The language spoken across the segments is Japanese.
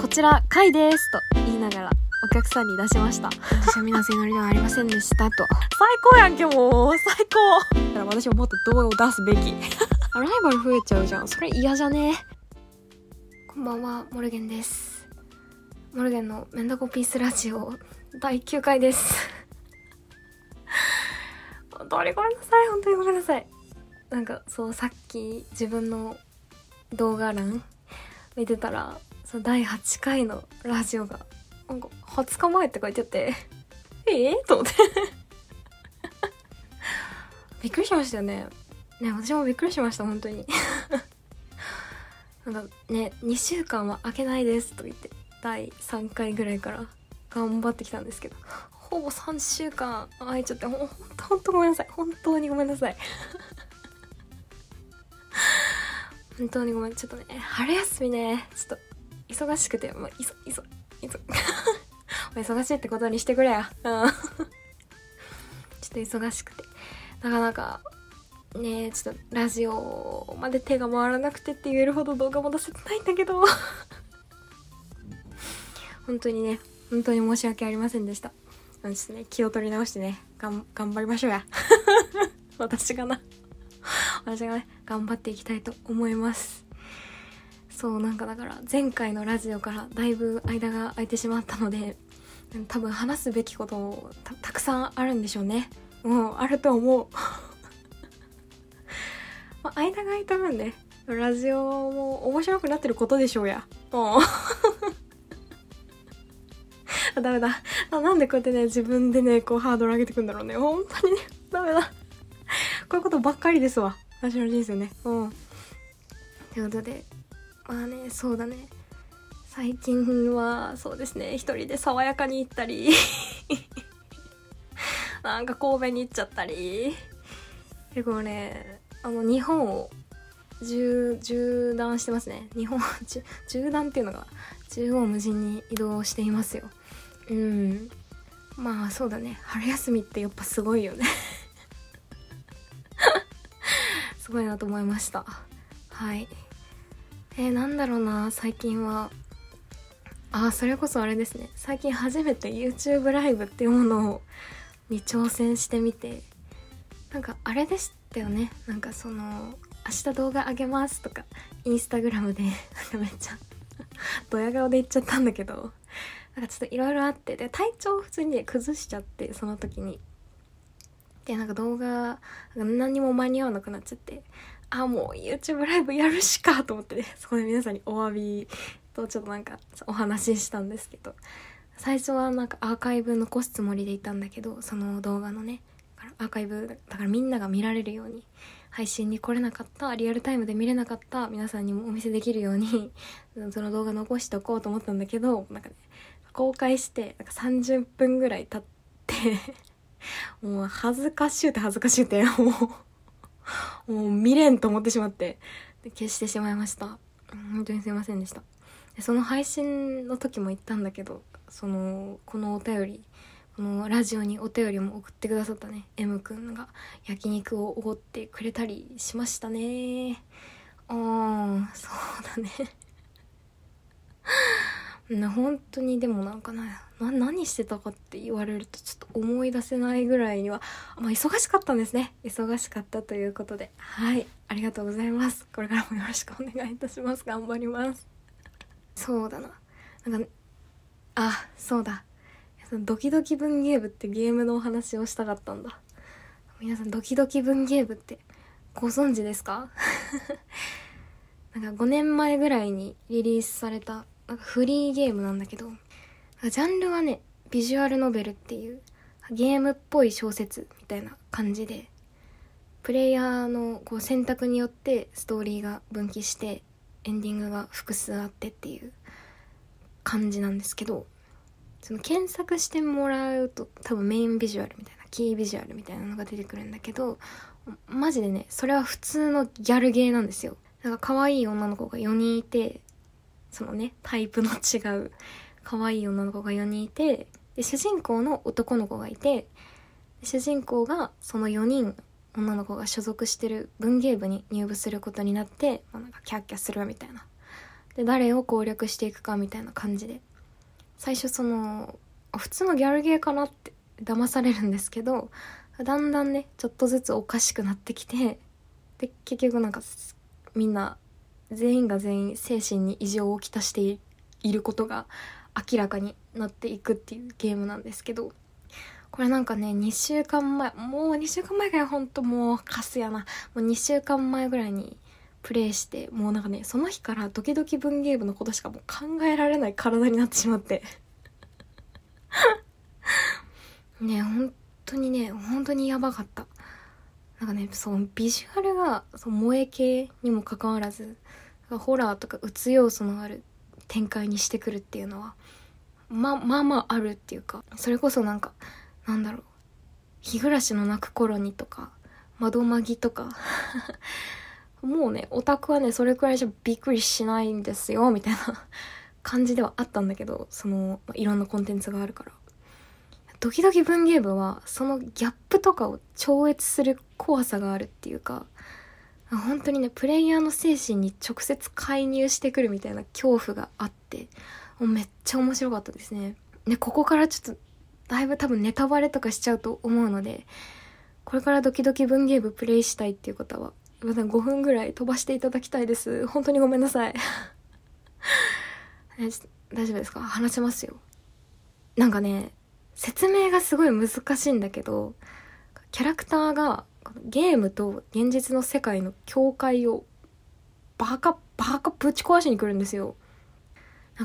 こちら、カイですと言いながらお客さんに出しました。私は皆さん乗りではありませんでしたと。最高やんけ、もう。最高。だから私ももっと動画を出すべき。ライバル増えちゃうじゃん。それ嫌じゃね？こんばんは、モルゲンです。モルゲンのメンダコピースラジオ第9回です。本当にごめんなさい。本当にごめんなさい。なんか、そう、さっき自分の動画欄見てたら、そう第8回のラジオが、なんか、20日前って書いてあって、ええ？と思って。びっくりしましたよね。ね、私もびっくりしました、本当に。なんかね、2週間は開けないですと言って、第3回ぐらいから頑張ってきたんですけど、ほぼ3週間空いちゃって、ほんと、ほんとごめんなさい。本当にごめんなさい。本当にごめん。ちょっとね、春休みね、ちょっと忙しくて、まあ、いそ、いそ、いそ、お忙しいってことにしてくれや。うん。ちょっと忙しくて。なかなか、ねちょっとラジオまで手が回らなくてって言えるほど動画も出せてないんだけど 本当にね本当に申し訳ありませんでしたちょっとね気を取り直してねがん頑張りましょうや私がな私がね頑張っていきたいと思いますそうなんかだから前回のラジオからだいぶ間が空いてしまったので 多分話すべきことたくさんあるんでしょうねうんあると思う ま、間が空いた分ね、ラジオも面白くなってることでしょうや。うん。あダメだあ。なんでこうやってね、自分でね、こうハードル上げてくんだろうね。本当にね、ダメだ。こういうことばっかりですわ。私の人生ね。うん。ということで、まあね、そうだね。最近は、そうですね、一人で爽やかに行ったり、なんか神戸に行っちゃったり、結構ね、あの日本を縦縦断してますね。日本縦縦断っていうのが縦横無尽に移動していますよ。うん。まあそうだね。春休みってやっぱすごいよね。すごいなと思いました。はい。えー、なんだろうな最近は。あそれこそあれですね。最近初めて YouTube ライブっていうものをに挑戦してみて。なんかあれでしたよね。なんかその明日動画あげますとかインスタグラムで。めっちゃドヤ顔で言っちゃったんだけど。なんかちょっといろいろあって。で体調を普通にね崩しちゃってその時に。でなんか動画何にも間に合わなくなっちゃって。あもう YouTube ライブやるしかと思ってね そこで皆さんにお詫びとちょっとなんかお話ししたんですけど最初はなんかアーカイブ残すつもりでいたんだけどその動画のねアーカイブだからみんなが見られるように配信に来れなかったリアルタイムで見れなかった皆さんにもお見せできるように その動画残しておこうと思ったんだけどなんかね公開してなんか30分ぐらい経って もう恥ずかしゅうて恥ずかしゅうてもうもう見れんと思ってしまって消してしまいました。本当にすいませんでした。でその配信の時も言ったんだけどそのこのお便りこのラジオにお便りも送ってくださったね M くんが焼肉をおごってくれたりしましたね。うんそうだね。な本当にでもなんかな何してたかって言われるとちょっと思い出せないぐらいにはまあ忙しかったんですね。忙しかったということで。はい。ありがとうございます。これからもよろしくお願いいたします。頑張ります。そうだな。なんかあそうだ。ドキドキ文芸部ってゲームのお話をしたかったんだ。皆さんドキドキ文芸部ってご存知ですか？なんか5年前ぐらいにリリースされたなんかフリーゲームなんだけどジャンルはねビジュアルノベルっていうゲームっぽい小説みたいな感じでプレイヤーのこう選択によってストーリーが分岐してエンディングが複数あってっていう感じなんですけどその検索してもらうと多分メインビジュアルみたいなキービジュアルみたいなのが出てくるんだけどマジでねそれは普通のギャルゲーなんですよ。だか可愛い女の子が4人いてそのねタイプの違う可愛い女の子が4人いてで主人公の男の子がいて主人公がその4人女の子が所属してる文芸部に入部することになって、まあ、なんかキャッキャするみたいな。で誰を攻略していくかみたいな感じで。最初その普通のギャルゲーかなって騙されるんですけどだんだんねちょっとずつおかしくなってきてで結局なんかみんな全員が全員精神に異常をきたしていることが明らかになっていくっていうゲームなんですけどこれなんかね2週間前もう2週間前からほんともうカスやな。もう2週間前ぐらいにプレイしてもうなんかねその日からドキドキ文芸部のことしかもう考えられない体になってしまって。ね本当にね本当にやばかった。なんかねそうビジュアルがそう萌え系にもかかわらずホラーとかうつ要素のある展開にしてくるっていうのはままあまああるっていうかそれこそなんかなんだろう日暮らしの泣く頃にとか窓まぎとか もうねオタクはねそれくらいじゃびっくりしないんですよみたいな感じではあったんだけどそのいろんなコンテンツがあるから。ドキドキ文芸部はそのギャップとかを超越する怖さがあるっていうか本当にねプレイヤーの精神に直接介入してくるみたいな恐怖があってもうめっちゃ面白かったですね。でここからちょっとだいぶ多分ネタバレとかしちゃうと思うのでこれからドキドキ文芸部プレイしたいっていう方はまだ5分ぐらい飛ばしていただきたいです。本当にごめんなさい。大丈夫ですか？話せますよ。なんかね説明がすごい難しいんだけどキャラクターがゲームと現実の世界の境界をバカバカぶち壊しに来るんですよ。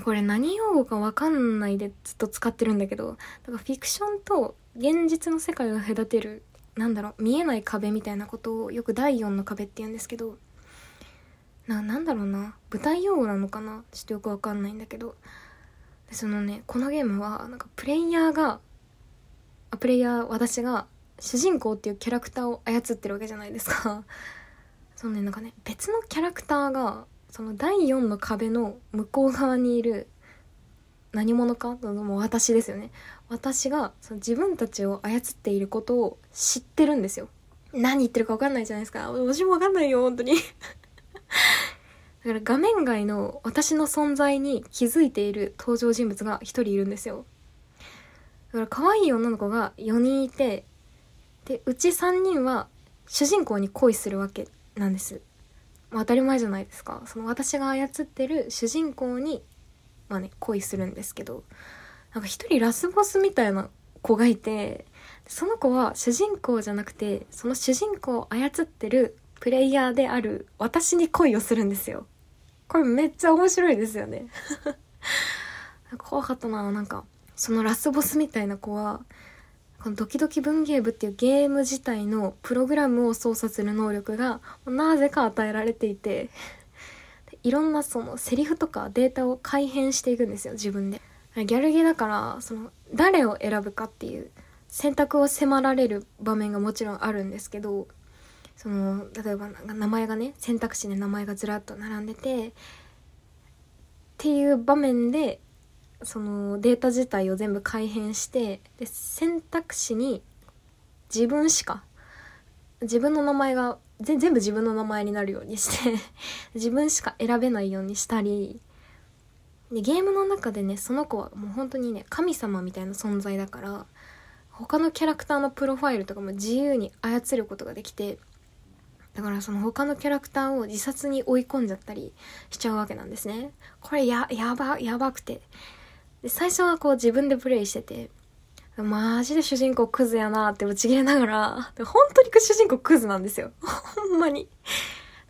これ何用語かわかんないでずっと使ってるんだけどだからフィクションと現実の世界を隔てるなんだろう見えない壁みたいなことをよく第4の壁って言うんですけどななんだろうな舞台用語なのかなちょっとよくわかんないんだけど。そのねこのゲームはなんかプレイヤーがあプレイヤー私が主人公っていうキャラクターを操ってるわけじゃないですか。そのねなんかね別のキャラクターがその第4の壁の向こう側にいる何者かもう私ですよね。私がその自分たちを操っていることを知ってるんですよ。何言ってるか分かんないじゃないですか。私も分かんないよ本当に。だから画面外の私の存在に気づいている登場人物が1人いるんですよ。だから可愛い女の子が4人いてでうち3人は主人公に恋するわけなんです、当たり前じゃないですか。その私が操ってる主人公にまあね恋するんですけど。なんか一人ラスボスみたいな子がいてその子は主人公じゃなくてその主人公を操ってるプレイヤーである私に恋をするんですよ。これめっちゃ面白いですよね。怖かったななんかそのラスボスみたいな子はこのドキドキ文芸部っていうゲーム自体のプログラムを操作する能力がなぜか与えられていて いろんなそのセリフとかデータを改変していくんですよ自分で。ギャルゲーだからその誰を選ぶかっていう選択を迫られる場面がもちろんあるんですけどその例えば名前がね選択肢で名前がずらっと並んでてっていう場面でそのデータ自体を全部改変してで選択肢に自分しか自分の名前が全部自分の名前になるようにして 自分しか選べないようにしたりでゲームの中でねその子はもう本当にね神様みたいな存在だから他のキャラクターのプロファイルとかも自由に操ることができてだからその他のキャラクターを自殺に追い込んじゃったりしちゃうわけなんですね。これややばやばくて。で最初はこう自分でプレイしててマジで主人公クズやなってぶち切れながらで本当に主人公クズなんですよ。ほんまに。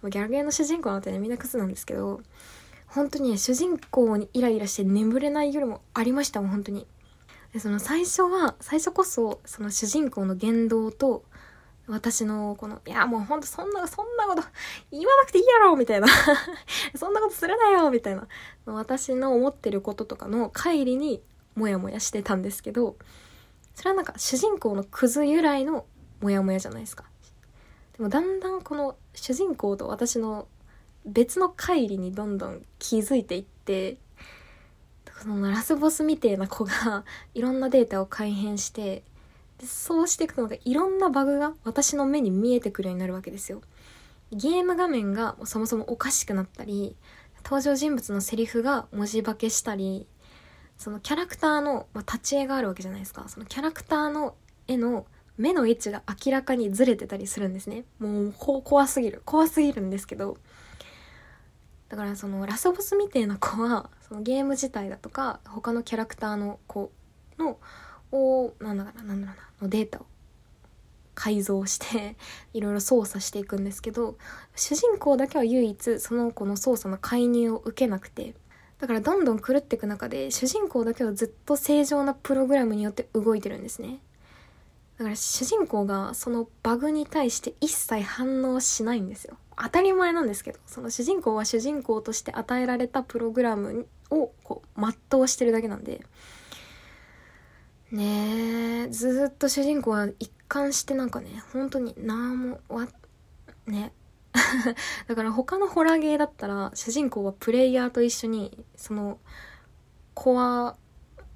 ギャルゲーの主人公なんてねみんなクズなんですけど本当にね主人公にイライラして眠れない夜もありましたもん本当に。でその最初は最初こそその主人公の言動と私のこの、いやもうほんとそんな、そんなこと言わなくていいやろみたいな そんなことするなよみたいな。私の思ってることとかの乖離にモヤモヤしてたんですけど、それはなんか主人公のクズ由来のモヤモヤじゃないですか。でもだんだんこの主人公と私の別の乖離にどんどん気づいていって、そのラスボスみてえな子がいろんなデータを改変してそうしていくとなんかいろんなバグが私の目に見えてくるようになるわけですよ。ゲーム画面がそもそもおかしくなったり登場人物のセリフが文字化けしたりそのキャラクターの、まあ、立ち絵があるわけじゃないですか。そのキャラクターの絵の目の位置が明らかにずれてたりするんですね。もう怖すぎる。怖すぎるんですけど。だからそのラスボスみたいな子はそのゲーム自体だとか他のキャラクターの子のをなんだかななんだろうなのデータを改造して いろいろ操作していくんですけど主人公だけは唯一その子の操作の介入を受けなくてだからどんどん狂っていく中で主人公だけはずっと正常なプログラムによって動いてるんですね。だから主人公がそのバグに対して一切反応しないんですよ。当たり前なんですけどその主人公は主人公として与えられたプログラムをこう全うしてるだけなんでねえ。ずっと主人公は一貫してなんかね本当に何もわね。だから他のホラーゲーだったら主人公はプレイヤーと一緒にその怖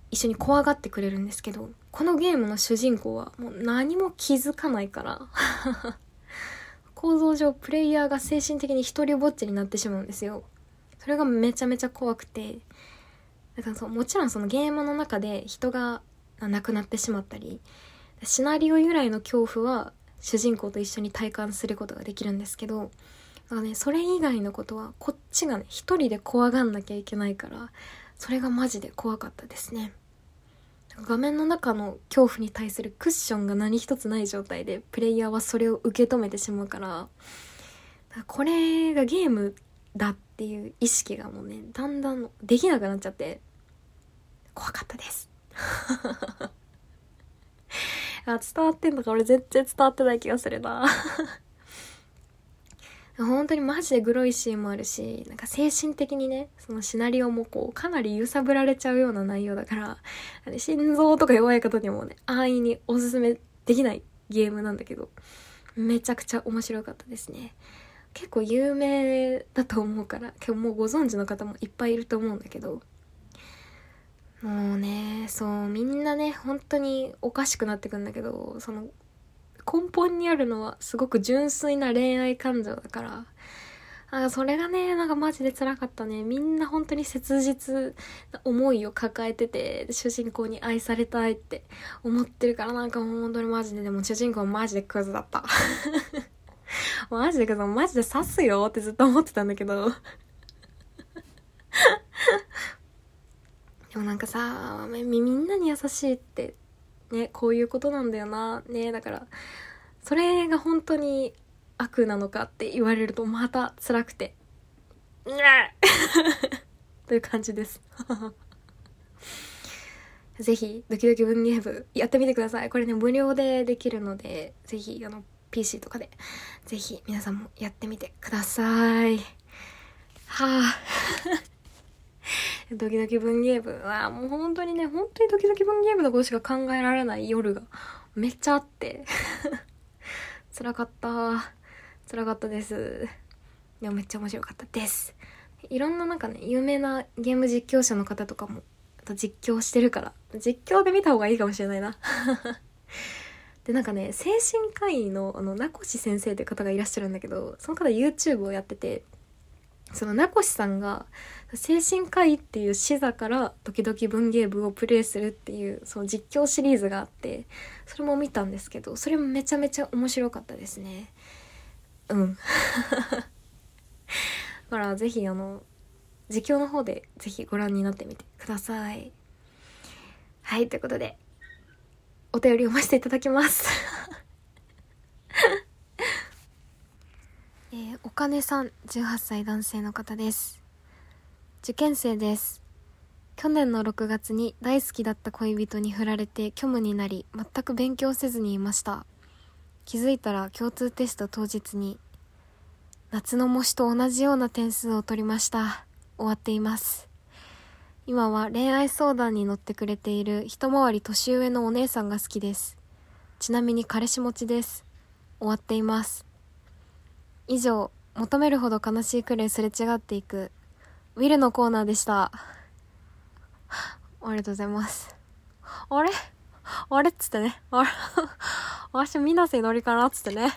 一緒に怖がってくれるんですけどこのゲームの主人公はもう何も気づかないから。構造上プレイヤーが精神的に一人ぼっちになってしまうんですよ。それがめちゃめちゃ怖くて。だからそうもちろんそのゲームの中で人が亡くなってしまったりシナリオ由来の恐怖は主人公と一緒に体感することができるんですけどだからねそれ以外のことはこっちがね一人で怖がんなきゃいけないからそれがマジで怖かったですね。画面の中の恐怖に対するクッションが何一つない状態でプレイヤーはそれを受け止めてしまうからこれがゲームだっていう意識がもうねだんだんできなくなっちゃって怖かったです。あ伝わってんのか？俺全然伝わってない気がするな。本当にマジでグロいシーンもあるしなんか精神的にねそのシナリオもこうかなり揺さぶられちゃうような内容だから心臓とか弱い方にもね安易におすすめできないゲームなんだけどめちゃくちゃ面白かったですね。結構有名だと思うから今日もうご存知の方もいっぱいいると思うんだけどもうねそうみんなね本当におかしくなってくんだけどその根本にあるのはすごく純粋な恋愛感情だから。あそれがねなんかマジで辛かったね。みんな本当に切実な思いを抱えてて主人公に愛されたいって思ってるからなんかもう本当にマジで。でも主人公マジでクズだった。マジでクズマジで刺すよってずっと思ってたんだけど。でもなんかさみんなに優しいってねこういうことなんだよなねだからそれが本当に悪なのかって言われるとまた辛くてう という感じです。ぜひドキドキ文芸部やってみてください。これね無料でできるのでぜひあの PC とかでぜひ皆さんもやってみてください。はあ ドキドキ文芸部はもう本当にね本当にドキドキ文芸部のことしか考えられない夜がめっちゃあって。辛かった。辛かったです。でもめっちゃ面白かったです。いろんななんかね有名なゲーム実況者の方とかもと実況してるから実況で見た方がいいかもしれないな。でなんかね精神科医のあの名越先生っていう方がいらっしゃるんだけどその方 YouTube をやっててその名越さんが精神科医っていう視座から時々文芸部をプレイするっていうその実況シリーズがあってそれも見たんですけどそれもめちゃめちゃ面白かったですね。うん。だからぜひあの実況の方でぜひご覧になってみてください。はいということでお便り読ませていただきます。えー、お金さん18歳男性の方です。受験生です。去年の6月に大好きだった恋人に振られて虚無になり全く勉強せずにいました。気づいたら共通テスト当日に夏の模試と同じような点数を取りました。終わっています。今は恋愛相談に乗ってくれている一回り年上のお姉さんが好きです。ちなみに彼氏持ちです。終わっています。以上求めるほど悲しいくらいすれ違っていくウィルのコーナーでした。ありがとうございます。あれ？あれ？っつってね。あれ？私、みなせのりかな？っつってね。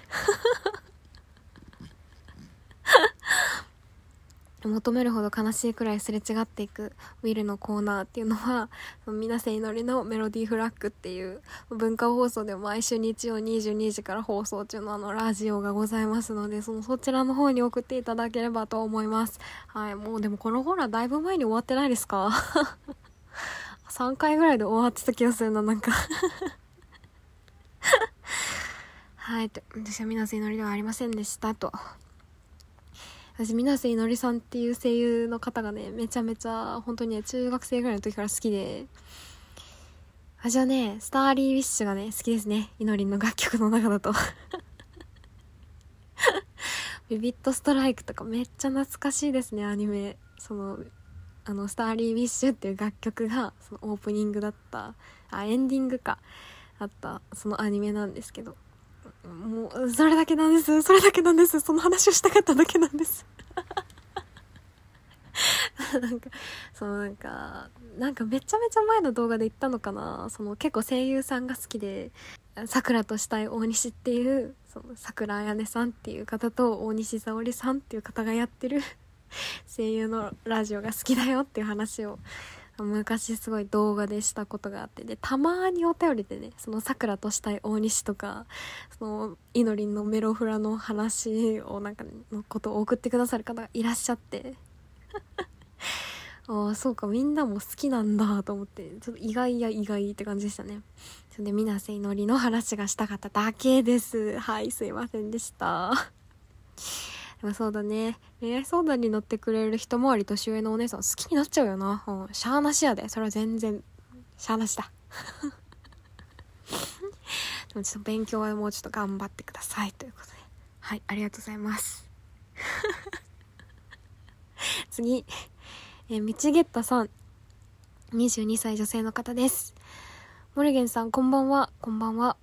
求めるほど悲しいくらいすれ違っていくウィルのコーナーっていうのは、皆せ祈りのメロディーフラッグっていう文化放送で毎週日曜22時から放送中のあのラジオがございますので、そのそちらの方に送っていただければと思います。はい、もうでもこのホラーだいぶ前に終わってないですか？3回ぐらいで終わってた気がするな、なんか はい、私は皆さん祈りではありませんでしたと。私、水瀬いのりさんっていう声優の方がね、めちゃめちゃ、本当にね、中学生ぐらいの時から好きで、私はね、スターリーウィッシュがね、好きですね。いのりんの楽曲の中だと。ビビットストライクとかめっちゃ懐かしいですね、アニメ。その、あの、スターリーウィッシュっていう楽曲が、そのオープニングだった、あ、エンディングか、あった、そのアニメなんですけど。もう、それだけなんです。それだけなんです。その話をしたかっただけなんです。なんか、そのなんか、なんかめちゃめちゃ前の動画で言ったのかなその結構声優さんが好きで、桜としたい大西っていう、その桜彩音さんっていう方と大西沙織さんっていう方がやってる 声優のラジオが好きだよっていう話を昔すごい動画でしたことがあってでたまにお便りでねそのさくらとしたい大西とかそのいのりんのメロフラの話をなんか、のことを送ってくださる方がいらっしゃって。ああそうかみんなも好きなんだと思ってちょっと意外や意外って感じでしたね。それで水瀬いのりの話がしたかっただけです。はいすいませんでした。でもそうだね。恋愛相談に乗ってくれる一回り年上のお姉さん好きになっちゃうよな。うん、しゃーなしやで。それは全然、しゃーなしだ。でもちょっと勉強はもうちょっと頑張ってください。ということで。はい、ありがとうございます。次。え、ミチゲッタさん。22歳女性の方です。モルゲンさん、こんばんは。こんばんは。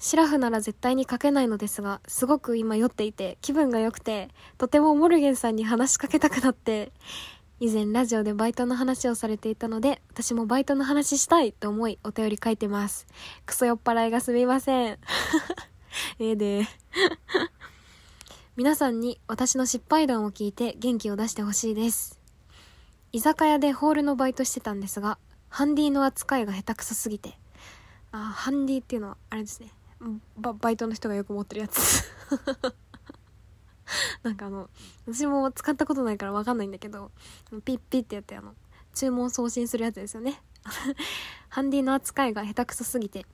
シラフなら絶対に書けないのですが、すごく今酔っていて、気分が良くて、とてもモルゲンさんに話しかけたくなって、以前ラジオでバイトの話をされていたので、私もバイトの話したいと思いお便り書いてます。クソ酔っ払いがすみません。ええで。皆さんに私の失敗談を聞いて元気を出してほしいです。居酒屋でホールのバイトしてたんですが、ハンディの扱いが下手くそすぎて、あ、ハンディっていうのはあれですね。ババイトの人がよく持ってるやつ。なんかあの私も使ったことないから分かんないんだけどピッピッってやってあの注文送信するやつですよね。ハンディの扱いが下手くそすぎて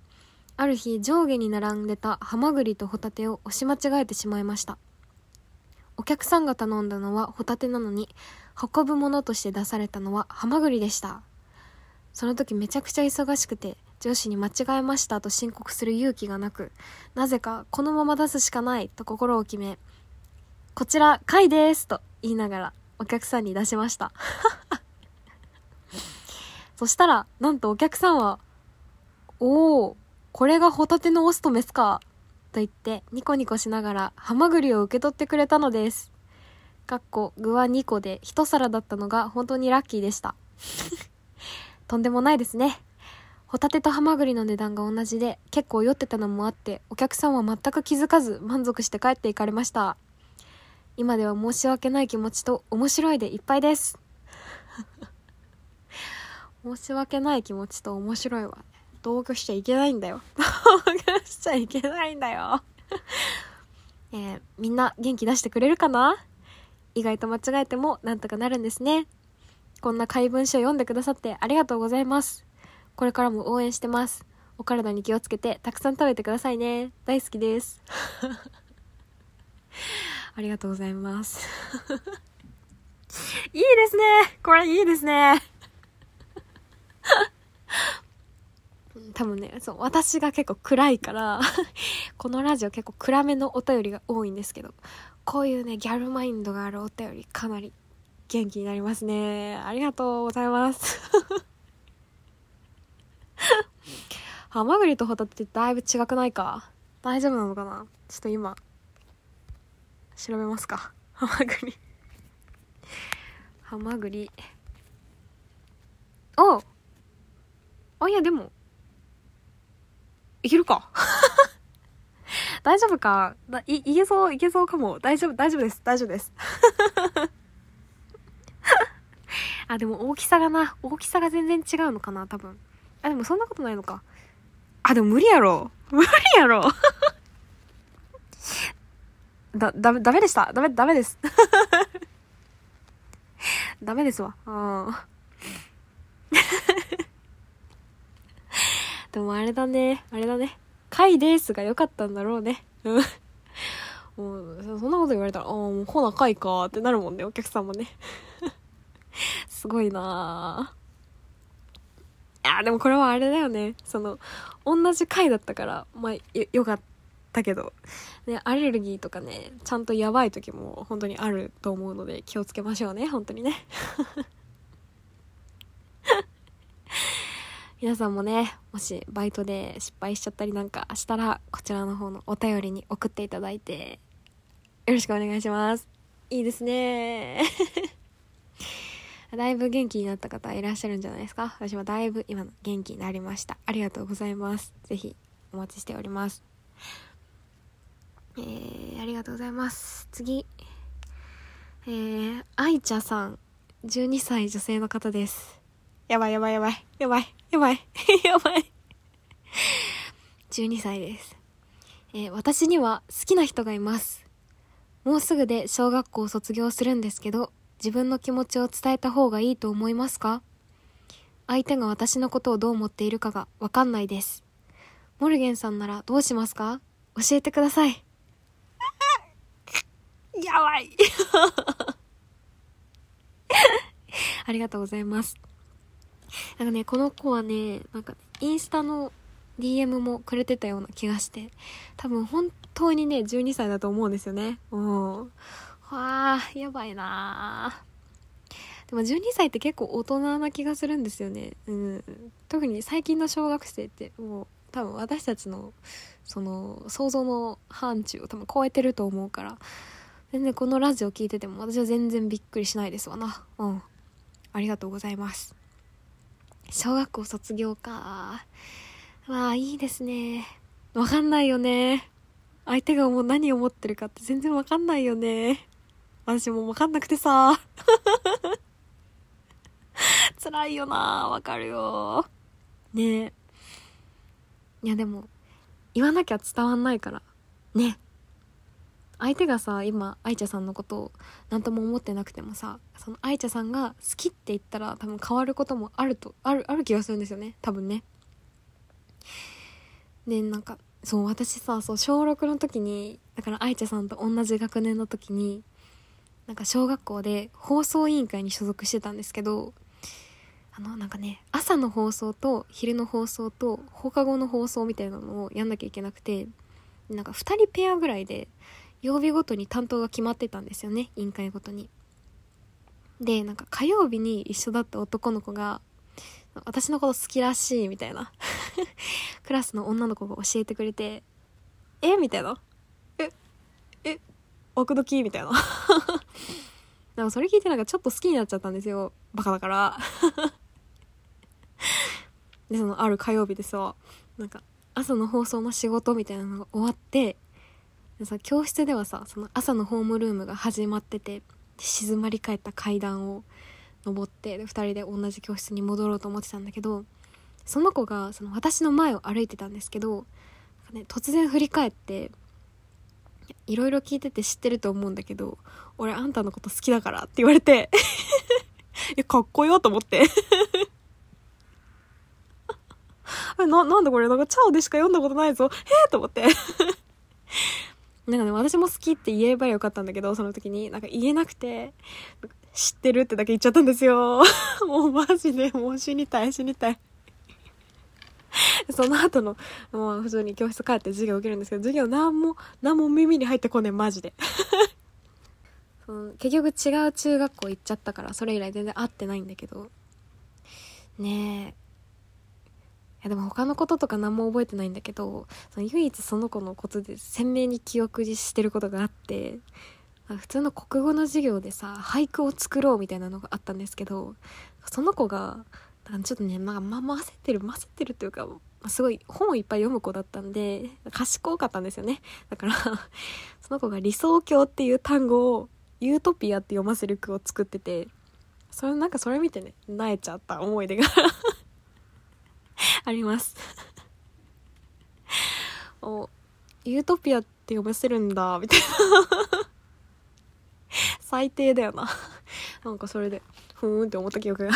ある日上下に並んでたハマグリとホタテを押し間違えてしまいました。お客さんが頼んだのはホタテなのに運ぶものとして出されたのはハマグリでした。その時めちゃくちゃ忙しくて上司に間違えましたと申告する勇気がなく、なぜかこのまま出すしかないと心を決め、こちら、貝ですと言いながらお客さんに出しました。そしたら、なんとお客さんは、おー、これがホタテのオスとメスか、と言ってニコニコしながらハマグリを受け取ってくれたのです。かっこ具は2個で1皿だったのが本当にラッキーでした。とんでもないですね。ホタテとハマグリの値段が同じで結構酔ってたのもあってお客さんは全く気づかず満足して帰っていかれました。今では申し訳ない気持ちと面白いでいっぱいです。申し訳ない気持ちと面白いは、同居しちゃいけないんだよ。同居しちゃいけないんだよ。えー、みんな元気出してくれるかな？意外と間違えてもなんとかなるんですね。こんな怪文書読んでくださってありがとうございます。これからも応援してます。お体に気をつけて、たくさん食べてくださいね。大好きです。ありがとうございます。いいですねこれいいですね多分ね、そう、私が結構暗いから このラジオ結構暗めのお便りが多いんですけど、こういうね、ギャルマインドがあるお便りかなり元気になりますね。ありがとうございます ハマグリとホタテってだいぶ違くないか？大丈夫なのかな？ちょっと今、調べますか。ハマグリ。ハマグリ。おあ、いや、でも、いけるか。大丈夫か？い、いけそう、いけそうかも。大丈夫、大丈夫です。大丈夫です。あ、でも大きさがな、大きさが全然違うのかな、多分。あ、でもそんなことないのか。あ、でも無理やろ。無理やろ。だ、だめ、ダメでした。ダメ、ダメです。ダメですわ。うん。でもあれだね。あれだね。回ですが良かったんだろうね。うん。もう、そんなこと言われたら、ああ、もうほな回かってなるもんね、お客さんもね。すごいないや、でもこれはあれだよね。その、同じ回だったから、まあ、よ、よかったけど、ね、アレルギーとかね、ちゃんとやばい時も本当にあると思うので、気をつけましょうね、本当にね。皆さんもね、もしバイトで失敗しちゃったりなんかしたら、こちらの方のお便りに送っていただいて、よろしくお願いします。いいですねだいぶ元気になった方いらっしゃるんじゃないですか？私はだいぶ今元気になりました。ありがとうございます。ぜひお待ちしております。えー、ありがとうございます。次。えー、愛茶さん、12歳女性の方です。やばいやばいやばい。やばい。やばい。やばい。12歳です。えー私には好きな人がいます。もうすぐで小学校を卒業するんですけど、自分の気持ちを伝えた方がいいと思いますか？相手が私のことをどう思っているかがわかんないです。モルゲンさんならどうしますか？教えてください。やばい。ありがとうございます。なんかね、この子はね、なんか、インスタの DM もくれてたような気がして、多分本当にね、12歳だと思うんですよね。うん。わあ、やばいなーでも12歳って結構大人な気がするんですよね。うん。特に最近の小学生って、もう、多分私たちの、その、想像の範疇を多分超えてると思うから、全然このラジオ聞いてても私は全然びっくりしないですわな。うん。ありがとうございます。小学校卒業か。わあ、いいですね。わかんないよね。相手がもう何を思ってるかって全然わかんないよね。私もわかんなくてさ。辛いよなわかるよ。ねえ。いやでも、言わなきゃ伝わんないから。ね。相手がさ、今、愛茶さんのことを何とも思ってなくてもさ、その愛茶さんが好きって言ったら多分変わることもあると、ある、ある気がするんですよね。多分ね。で、なんか、そう、私さ、そう、小6の時に、だから愛茶さんと同じ学年の時に、なんか小学校で放送委員会に所属してたんですけど、あの、なんかね、朝の放送と昼の放送と放課後の放送みたいなのをやんなきゃいけなくて、なんか2人ペアぐらいで、曜日ごとに担当が決まってたんですよね、委員会ごとに。で、なんか火曜日に一緒だった男の子が、私のこと好きらしいみたいな クラスの女の子が教えてくれて、え？みたいな。え、え、奥時みたいな。なんかそれ聞いてなんかちょっと好きになっちゃったんですよ。バカだから。で、そのある火曜日でさ、なんか朝の放送の仕事みたいなのが終わって、でさ、教室ではさ、その朝のホームルームが始まってて、静まり返った階段を登って、で、二人で同じ教室に戻ろうと思ってたんだけど、その子が、その私の前を歩いてたんですけど、なんかね、突然振り返って、いろいろ聞いてて知ってると思うんだけど、俺あんたのこと好きだからって言われて、え、かっこよと思って。な、なんだこれなんかチャオでしか読んだことないぞ。へえと思って。なんかね、私も好きって言えばよかったんだけど、その時に。なんか言えなくて、知ってるってだけ言っちゃったんですよ。もうマジで、もう死にたい、死にたい。その後の、もう普通に教室帰って授業受けるんですけど、授業なんも、なんも耳に入ってこねえ、マジで。その結局違う中学校行っちゃったから、それ以来全然会ってないんだけど。ねえ。いやでも他のこととか何も覚えてないんだけど、その唯一その子のことで鮮明に記憶してることがあって、普通の国語の授業でさ、俳句を作ろうみたいなのがあったんですけど、その子が、ちょっとね、まあ、まあ、混ぜてる、混ぜてるっていうか、すごい本をいっぱい読む子だったんで、賢かったんですよね。だから、その子が理想郷っていう単語を、ユートピアって読ませる句を作ってて、それなんかそれ見てね萎えちゃった思い出が あります。おユートピアって読ませるんだみたいな。最低だよな。なんかそれでふーんって思った記憶が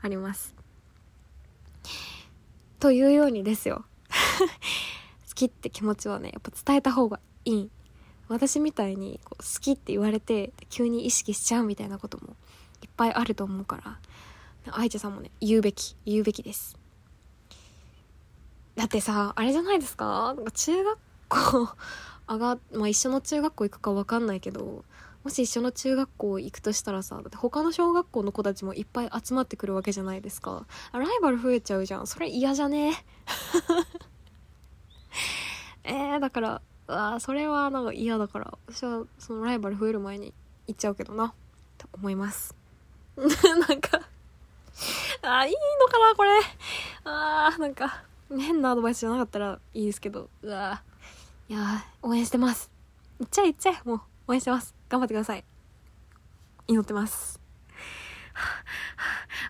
あります。というようにですよ。好きって気持ちはねやっぱ伝えた方がいい。私みたいにこう好きって言われて急に意識しちゃうみたいなこともいっぱいあると思うから愛茶さんもね言うべき言うべきです。だってさあれじゃないですか？なんか中学校 上が、まあ、一緒の中学校行くか分かんないけどもし一緒の中学校行くとしたらさだって他の小学校の子たちもいっぱい集まってくるわけじゃないですか。ライバル増えちゃうじゃん。それ嫌じゃね？えー、だからあそれはなんか嫌だから。私はそのライバル増える前に行っちゃうけどな。と思います。なんかあいいのかなこれ。あーなんか変なアドバイスじゃなかったらいいですけど。うわいや応援してます。行っちゃえ行っちゃえ。もう応援してます。頑張ってください。祈ってます。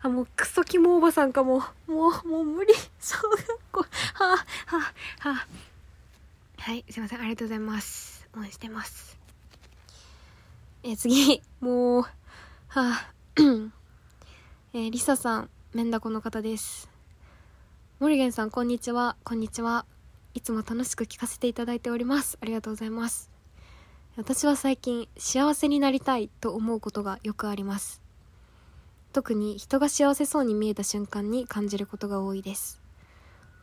あもうクソキモおばさんかも。もうもう無理。小学校。はあはあはあ。はいすいません。ありがとうございます。応援してます。え次。もうはあ。えー、リサさんメンダコの方です。モリゲンさんこんにちは。こんにちは。いつも楽しく聞かせていただいております。ありがとうございます。私は最近幸せになりたいと思うことがよくあります。特に人が幸せそうに見えた瞬間に感じることが多いです。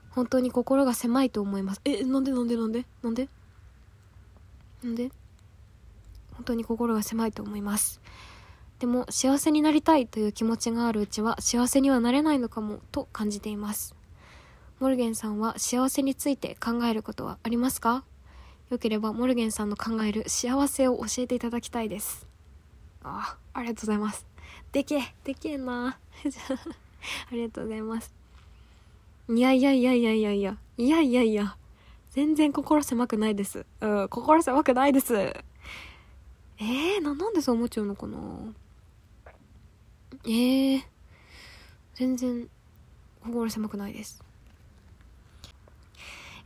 本当に心が狭いと思います。えなんでなんでなんでなんで？なんで？本当に心が狭いと思います。でも幸せになりたいという気持ちがあるうちは幸せにはなれないのかもと感じています。モルゲンさんは幸せについて考えることはありますか？よければモルゲンさんの考える幸せを教えていただきたいです。あありがとうございます。でけえでけえな。ありがとうございます。いやいやいやいやいやいや。いやいやいや。全然心狭くないです。うん心狭くないです。えー、ななんでそう思っちゃうのかな。えー、全然心狭くないです。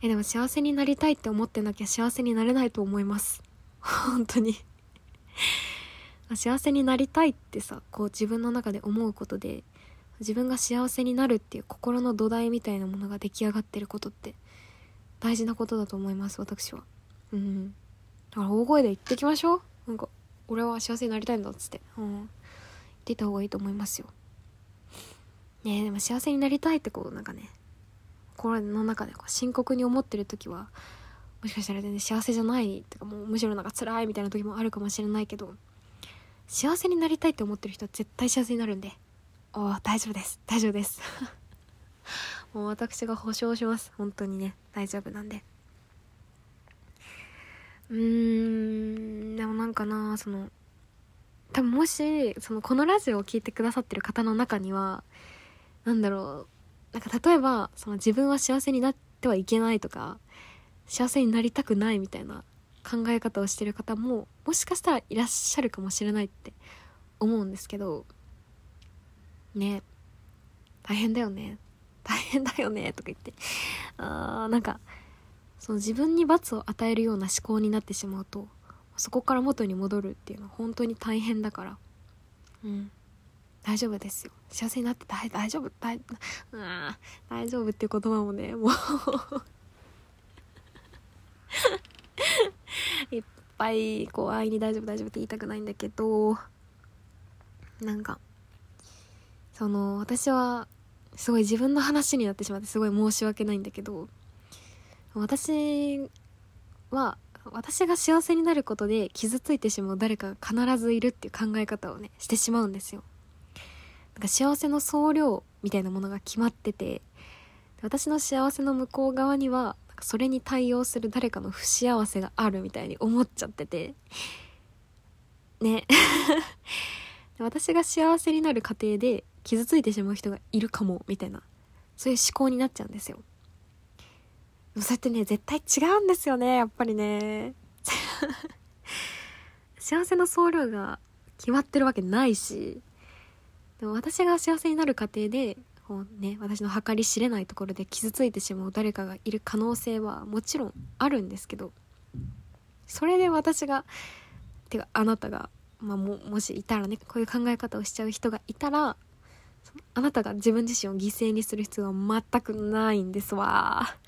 えでも幸せになりたいって思ってなきゃ幸せになれないと思います。本当に。幸せになりたいってさこう自分の中で思うことで自分が幸せになるっていう心の土台みたいなものが出来上がってることって大事なことだと思います私は。うん。だから大声で言ってきましょう。なんか俺は幸せになりたいんだっつって。うん。言っていた方がいいと思いますよ。ねえでも幸せになりたいってこうなんかね心の中でこう深刻に思ってる時はもしかしたら全然幸せじゃないとかもうむしろなんか辛いみたいな時もあるかもしれないけど幸せになりたいって思ってる人は絶対幸せになるんでお大丈夫です。大丈夫です。もう私が保証します。本当にね。大丈夫なんで。うーんでもなんかなその多分もしそのこのラジオを聴いてくださってる方の中にはなんだろう。なんか例えばその自分は幸せになってはいけないとか幸せになりたくないみたいな考え方をしてる方ももしかしたらいらっしゃるかもしれないって思うんですけどね大変だよね。大変だよねとか言ってあーなんかその自分に罰を与えるような思考になってしまうとそこから元に戻るっていうのは本当に大変だから。うん。大丈夫ですよ。幸せになって大大丈夫大うん大丈夫っていう言葉もねもう。いっぱいこう愛に大丈夫大丈夫って言いたくないんだけどなんかその私はすごい自分の話になってしまってすごい申し訳ないんだけど私は私が幸せになることで傷ついてしまう誰かが必ずいるっていう考え方をねしてしまうんですよ。なんか幸せの総量みたいなものが決まってて私の幸せの向こう側にはそれに対応する誰かの不幸せがあるみたいに思っちゃってて。ね。私が幸せになる過程で傷ついてしまう人がいるかもみたいなそういう思考になっちゃうんですよ。でもそうやってね絶対違うんですよねやっぱりね。幸せの総量が決まってるわけないしでも私が幸せになる過程でこうね私の計り知れないところで傷ついてしまう誰かがいる可能性はもちろんあるんですけどそれで私がてかあなたが、まあ、ももしいたらねこういう考え方をしちゃう人がいたらあなたが自分自身を犠牲にする必要は全くないんですわ。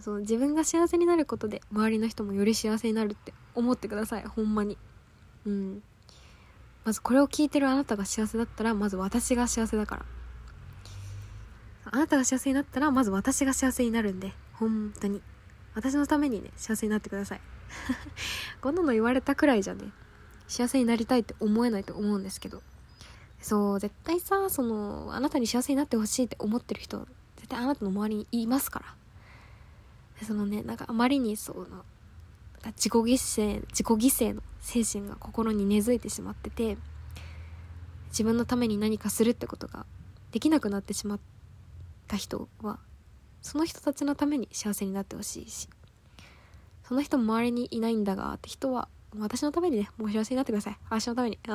そう自分が幸せになることで周りの人もより幸せになるって思ってくださいほんまに。うん。まずこれを聞いてるあなたが幸せだったらまず私が幸せだから。あなたが幸せになったらまず私が幸せになるんで。本当に。私のためにね幸せになってください。こんなの言われたくらいじゃね幸せになりたいって思えないと思うんですけど。そう絶対さそのあなたに幸せになってほしいって思ってる人絶対あなたの周りにいますから。そのねなんかあまりにその自己犠牲自己犠牲の精神が心に根付いてしまってて自分のために何かするってことができなくなってしまった人はその人たちのために幸せになってほしいしその人周りにいないんだがって人は私のためにねもう幸せになってください。私のために。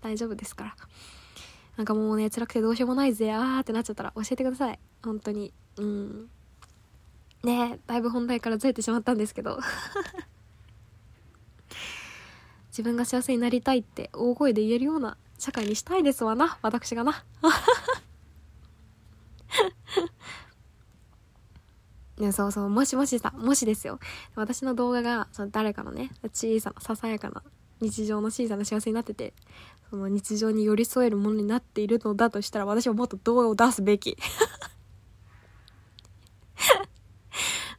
大丈夫ですから。なんかもうね辛くてどうしようもないぜ。あーってなっちゃったら教えてください。本当に。うん。ねだいぶ本題からずれてしまったんですけど。自分が幸せになりたいって大声で言えるような社会にしたいですわな。私がな。ね、そうそう、もしもしさ、もしですよ。私の動画が、その誰かのね、小さな、ささやかな、日常の小さな幸せになってて、その日常に寄り添えるものになっているのだとしたら、私はもっと動画を出すべき。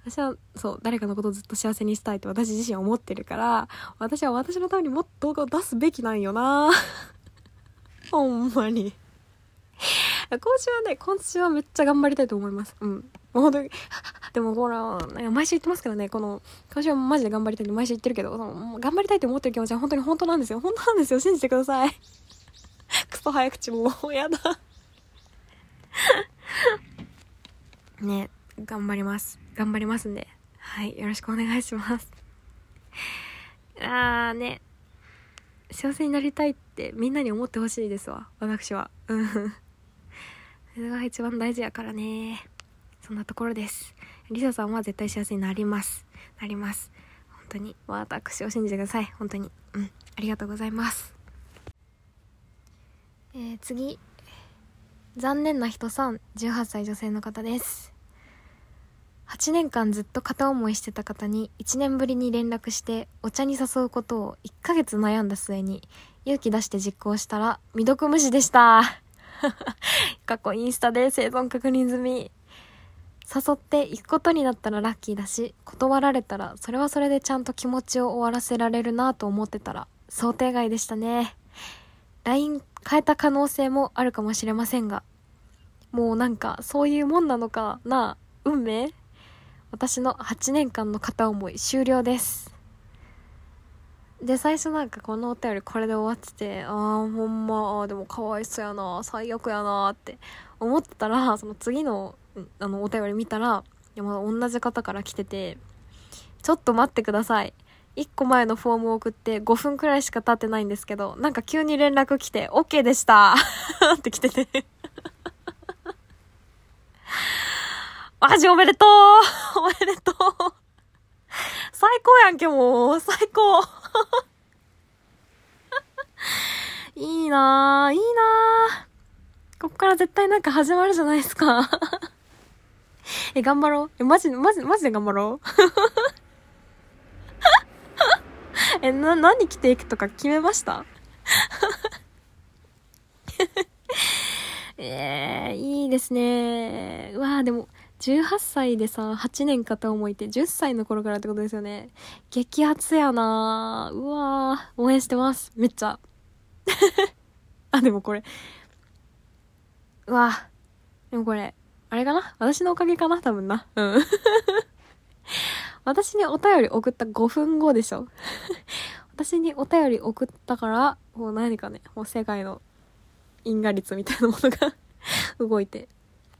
私は、そう、誰かのことをずっと幸せにしたいって私自身思ってるから、私は私のためにもっと動画を出すべきなんよな ほんまに。今週はね、今週はめっちゃ頑張りたいと思います。うん。もう本当に、でもほら、毎週言ってますけどね、この、今週はマジで頑張りたいって毎週言ってるけど、頑張りたいって思ってる気持ちは本当に本当なんですよ。本当なんですよ。信じてください。クソ早口もう、やだ。ね、頑張ります。頑張りますんで。はい、よろしくお願いします。あーね、幸せになりたいってみんなに思ってほしいですわ。私は。うん。それが一番大事やからね。そんなところです。リサさんは絶対幸せになります。なります。本当に。私を信じてください。本当に。うん。ありがとうございます。えー、次。残念な人さん、18歳女性の方です。8年間ずっと片思いしてた方に1年ぶりに連絡してお茶に誘うことを1ヶ月悩んだ末に勇気出して実行したら未読無視でした。過去インスタで生存確認済み。誘って行くことになったらラッキーだし、断られたらそれはそれでちゃんと気持ちを終わらせられるなと思ってたら想定外でしたね。LINE 変えた可能性もあるかもしれませんが、もうなんかそういうもんなのかな、運命？私の8年間の片思い終了です。で、最初なんかこのお便りこれで終わってて、ああ、ほんま、でもかわいそうやな、最悪やなって思ってたら、その次の、あの、お便り見たら、いやまだ同じ方から来てて、ちょっと待ってください。1個前のフォームを送って5分くらいしか経ってないんですけど、なんか急に連絡来て、OK でしたって来ててマジおめでとう おめでとう最高やんけ、もう。最高 いいなぁ、いいなぁ。こっから絶対なんか始まるじゃないですか。え、頑張ろう。え、マジ、マジ、マジで頑張ろう。え、な、何着ていくとか決めました？えー、いいですね。うわーでも、18歳でさ、8年片思いって10歳の頃からってことですよね。激アツやなうわー応援してます。めっちゃ。あ、でもこれ。うわでもこれ、あれかな？私のおかげかな？多分な。うん。私にお便り送った5分後でしょ 私にお便り送ったから、もう何かね、もう世界の因果率みたいなものが動いて。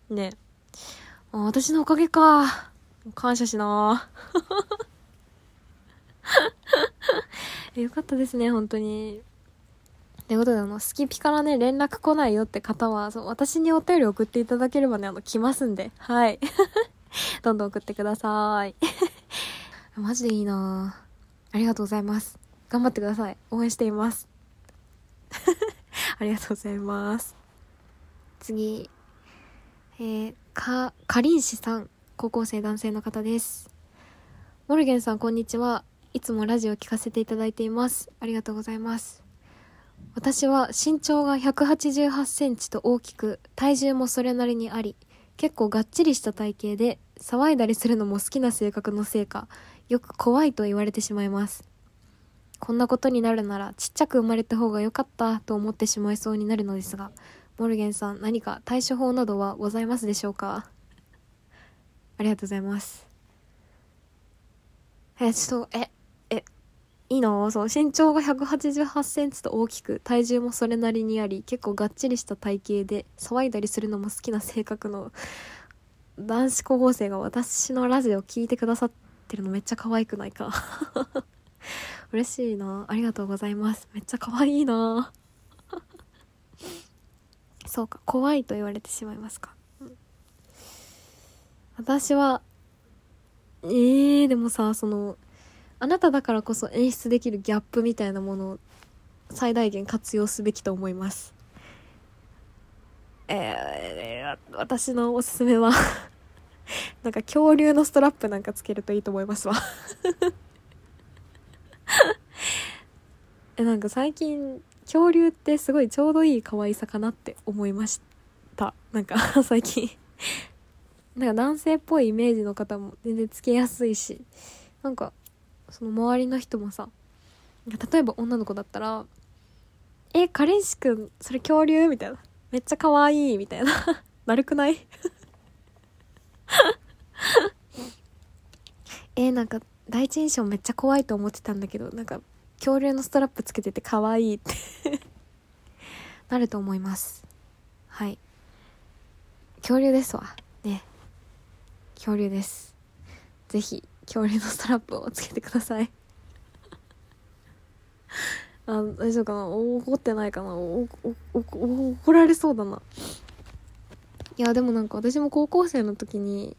ね。あ私のおかげか。感謝しな よかったですね、本当に。ということで、あの、スキピからね、連絡来ないよって方は、そう、私にお便り送っていただければね、あの、来ますんで、はい。どんどん送ってください。マジでいいなありがとうございます。頑張ってください。応援しています。ありがとうございます。次。えー、か、かりんしさん。高校生男性の方です。モルゲンさん、こんにちは。いつもラジオ聞かせていただいています。ありがとうございます。私は身長が188センチと大きく、体重もそれなりにあり、結構がっちりした体型で、騒いだりするのも好きな性格のせいか、よく怖いと言われてしまいます。こんなことになるならちっちゃく生まれた方が良かったと思ってしまいそうになるのですが、モルゲンさん何か対処法などはございますでしょうか？ありがとうございます。え、ちょっと、え、え、いいの？そう、身長が188センチと大きく、体重もそれなりにあり、結構がっちりした体型で、騒いだりするのも好きな性格の男子高校生が私のラジオを聞いてくださってるのめっちゃ可愛くないか？嬉しいな。ありがとうございます。めっちゃ可愛いな。そうか、怖いと言われてしまいますか。私は、えー、でもさ、その、あなただからこそ演出できるギャップみたいなものを最大限活用すべきと思います。えー、私のおすすめは なんか恐竜のストラップなんかつけるといいと思いますわ えなんか最近恐竜ってすごいちょうどいい可愛さかなって思いました。なんか 最近。なんか男性っぽいイメージの方も全然つけやすいし。なんかその周りの人もさ例えば女の子だったら「え彼氏くんそれ恐竜?」みたいな「めっちゃ可愛い？みたいな。なるくない？え、なんか第一印象めっちゃ怖いと思ってたんだけどなんか恐竜のストラップつけてて可愛いって。なると思います。はい。恐竜ですわ。ね。恐竜です。ぜひ恐竜のストラップをつけてください。あ大丈夫かな？怒ってないかな？怒られそうだな。いやでもなんか私も高校生の時に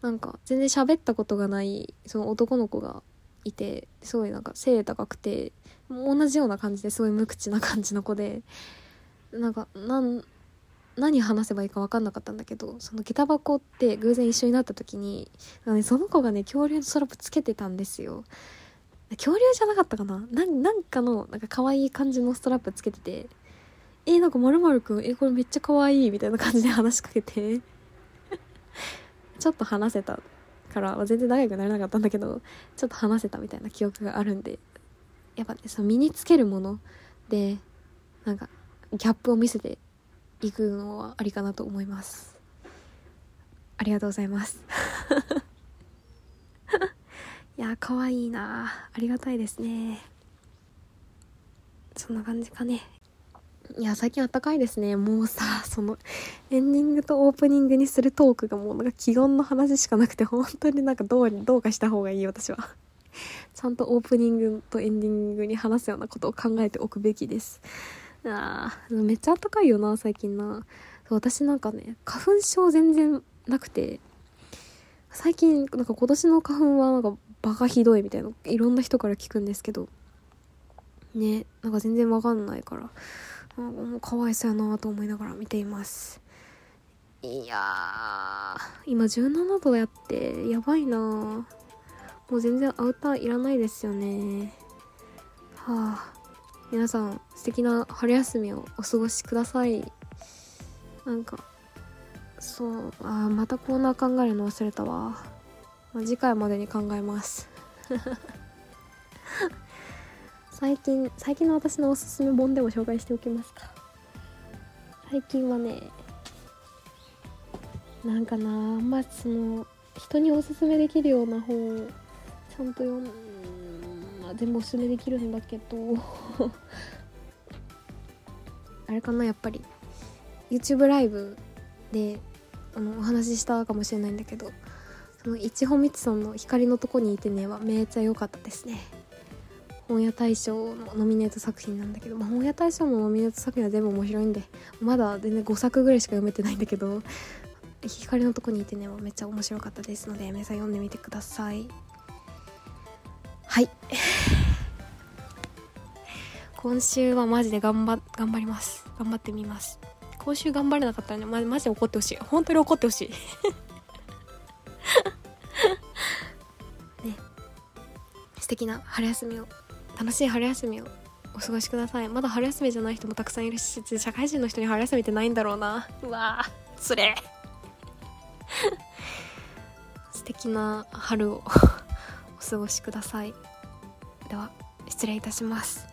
なんか全然喋ったことがないその男の子がいてすごいなんか背高くて同じような感じですごい無口な感じの子でなんかなん何話せばいいか分かんなかったんだけどその下駄箱って偶然一緒になった時に、ね、その子がね恐竜のストラップつけてたんですよ。恐竜じゃなかったかな？なんかのなんか可愛い感じのストラップつけててえー、なんかまるくんえこれめっちゃ可愛いみたいな感じで話しかけてちょっと話せた。から、まあ、全然仲良くなれなかったんだけどちょっと話せたみたいな記憶があるんでやっぱねその身につけるものでなんかギャップを見せていくのはありかなと思います。ありがとうございます。いや可愛いなありがたいですねそんな感じかね。いや最近あったかいですね。もうさそのエンディングとオープニングにするトークがもうなんか気温の話しかなくて本当になんかどうどうかした方がいい私は。ちゃんとオープニングとエンディングに話すようなことを考えておくべきです。あめっちゃあったかいよな最近な。私なんかね花粉症全然なくて最近なんか今年の花粉はなんかバカひどいみたいないろんな人から聞くんですけどねなんか全然わかんないから。もうかわいそうやなと思いながら見ています。いや今17度やってやばいな。もう全然アウターいらないですよね。はあ皆さん素敵な春休みをお過ごしください。なんかそうあまたコーナー考えるの忘れたわ、次回までに考えます。最近最近の私のおすすめ本でも紹介しておきますか。最近はねなんかなあんまその人におすすめできるような本をちゃんと読んまあ全部おすすめできるんだけど あれかなやっぱり YouTube ライブであのお話ししたかもしれないんだけどその一本道さんの「光のとこにいてね」はめっちゃ良かったですね。本屋大賞のノミネート作品なんだけど、まあ、本屋大賞のノミネート作品は全部面白いんでまだ全然5作ぐらいしか読めてないんだけど光のとこにいてねめっちゃ面白かったですので皆さん読んでみてください。はい。今週はマジで頑張頑張ります。頑張ってみます。今週頑張れなかったらね、ま、マジで怒ってほしい。本当に怒ってほしい。ね。素敵な春休みを。楽しい春休みをお過ごしください。まだ春休みじゃない人もたくさんいるし社会人の人に春休みってないんだろうな。うわーつれ 素敵な春を お過ごしください。では失礼いたします。